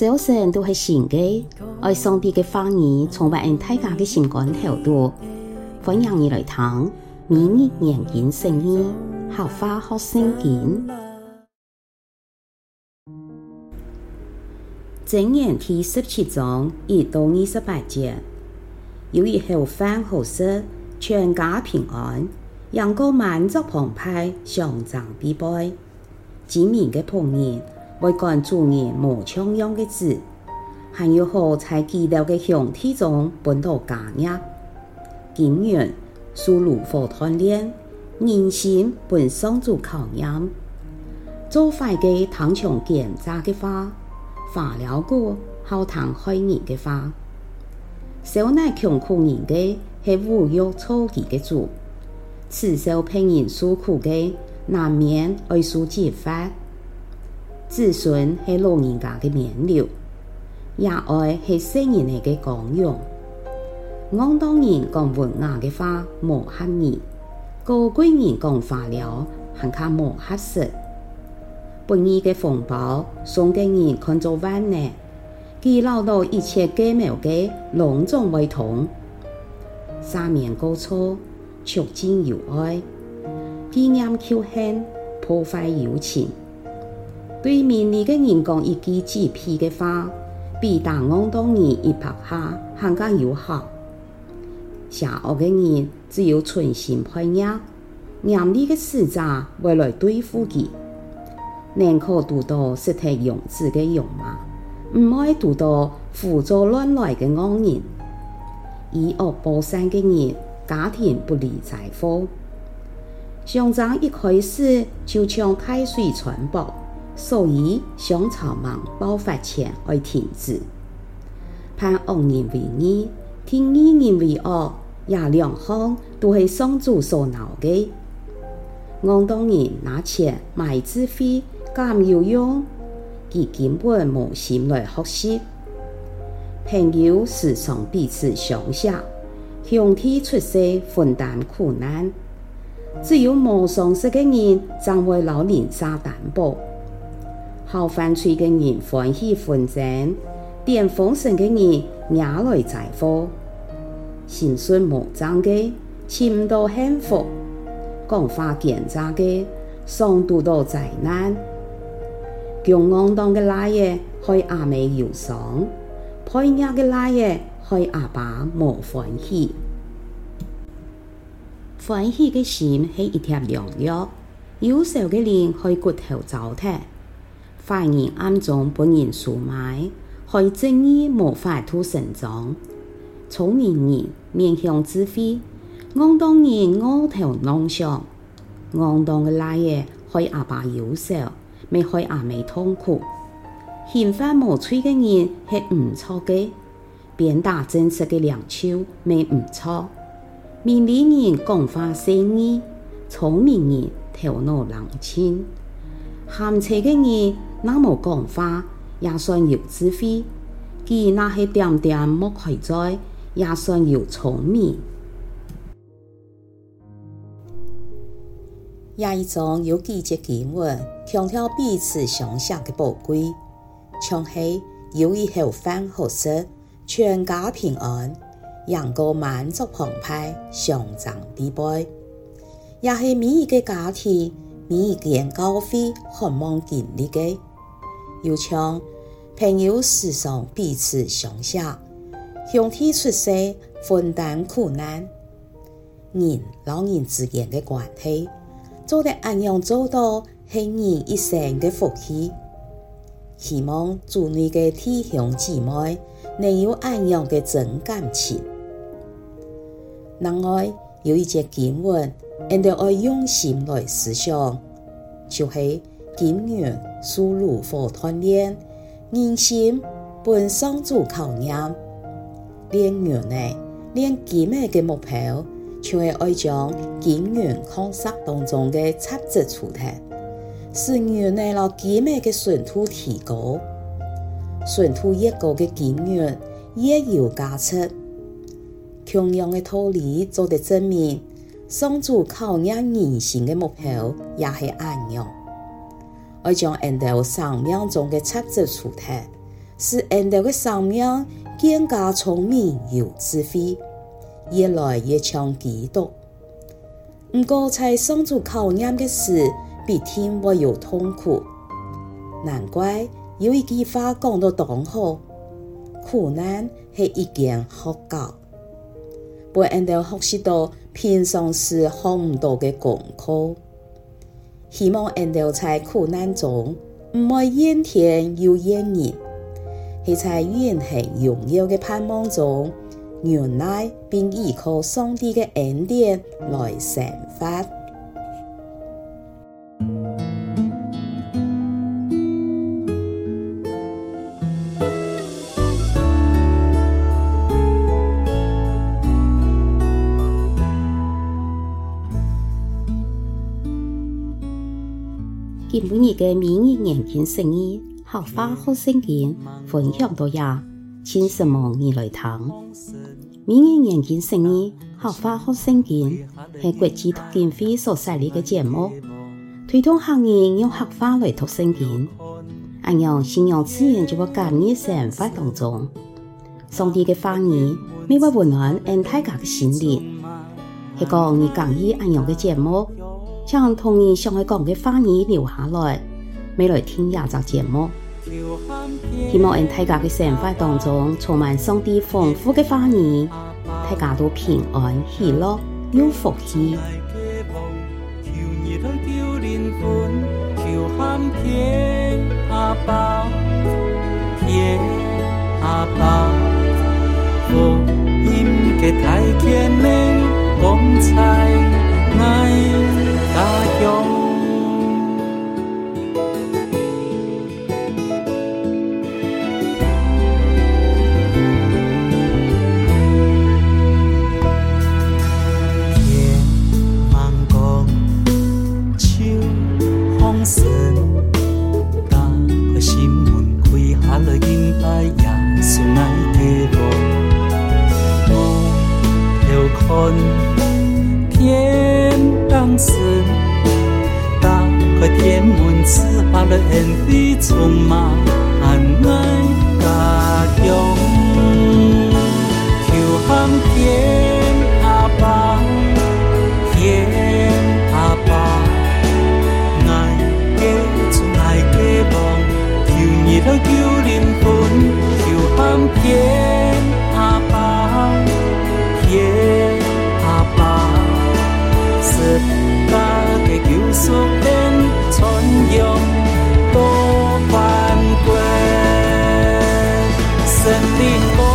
早晨都是新的，爱上帝的话语充满大家的心肝头度，欢迎你来听，每日研经圣经，学话学圣经。箴言第十七章一到二十八节，有以后饭后食，全家平安，阳光满足澎湃，相争必败，机敏的仆人。为管主人无抢样的字，还有好在基督的兄弟中分到家业。经验属炉火锻炼，人心本上主考验。做坏的唐强奸诈的话，发了过好谈害人的话。少乃穷苦人的，系侮辱错己的主；此受骗人诉苦的，难免爱受责罚。子孙是老人家的冕旒，也爱是圣人的光荣。戆当人讲文雅的话，无合耳；高贵人讲话了，还较无合适。不义的风暴，送给人看作万难；记录到一切计谋的，隆重为同。赦免过错，促进友爱；纪念仇恨，破坏友情。对面利的人讲一句机屁的话，比打戆当人一拍下还更有效。邪恶的人只有存心叛逆，严厉的使者会来对付他。宁可读到实体勇士的勇马，唔爱读到胡作乱来的恶人。以恶报善的人，家庭不离财富。上章一开始就像开水传播。所以，商朝忙爆发前会停止。盼恶人为义，听义人为恶，也两项都是上主所恼的。戆当人拿钱买智慧，咁有用，佢根本无心来学习。朋友时常彼此相惜，兄弟出世分担苦难。只有无常识的人，才会老人家担保。好犯罪的人欢喜纷争，点风声的人惹来灾祸。心术无章的，寻唔到幸福；讲话奸诈的，常遇到灾难。强戆当的老爷，害阿妹忧伤；叛逆的老爷，害阿爸无欢喜。欢喜的心是一条良药，忧愁的人会骨头糟蹋。坏人暗中帮人出卖，害正义无法度伸张。聪明人面向智慧，戆当人饿头弄想。戆当的老爷害阿爸忧愁，没害阿妹痛苦。心怀无罪的人是唔错的，鞭打正直的两手没唔错。明理人讲话细腻，聪明人头脑冷清。含车的人。那么讲话也算有智慧，既那些点点莫开在也算有聪明。也一章有几节经文，强调彼此相惜的宝贵，像是有以后饭后食，全家平安，阳光满足澎湃，相争必败，也是每一个家庭、每一间教会渴望经历的。又像朋友时常彼此相惜，兄弟出世分担苦难，人老人之间的关系做得安样做到，是人一生的福气。希望祝你的弟兄姊妹能有安样的真感情。另外有一节经文，应当要用心来思想，就是。经验属炉火锻炼，人心本上主考验。练员呢，练基本的目标，就会爱将经验考试当中的测试出题，使员呢了基本的顺度提高，顺度越高的经验越有价值。同样的道理做得证明，上主考验人性的目标也是安样。我将按照生命中的测试出题，使恩德的生命更加聪明有智慧，越来越像基督。不过在上主考验的时，必定会有痛苦。难怪有一句话讲得当好：苦难是一件学教，陪恩德学习到平常时学唔到的功课。希望恩德在苦难中唔会怨天尤怨人。系在远行荣耀的盼望中，原来并依靠上帝的恩典来生活。今日的每日研经圣言。学花学圣经，分享到呀，请什么你来听？每日研经圣言，学花学圣经，系国际读经会所设立嘅节目，推动行业用学花来读圣经，按样信仰自然就会感染生活当中。上帝嘅话语，每晚温暖俺大家嘅心灵。系讲你讲意按样嘅节目，将同你想要讲嘅话语留下来。未来听亚集节目，希望喺大家嘅生活当中充满上帝丰富嘅话语，大家都平安喜乐有福气。天天门，赐下了恩惠，充满爱家乡。求喊天 sentido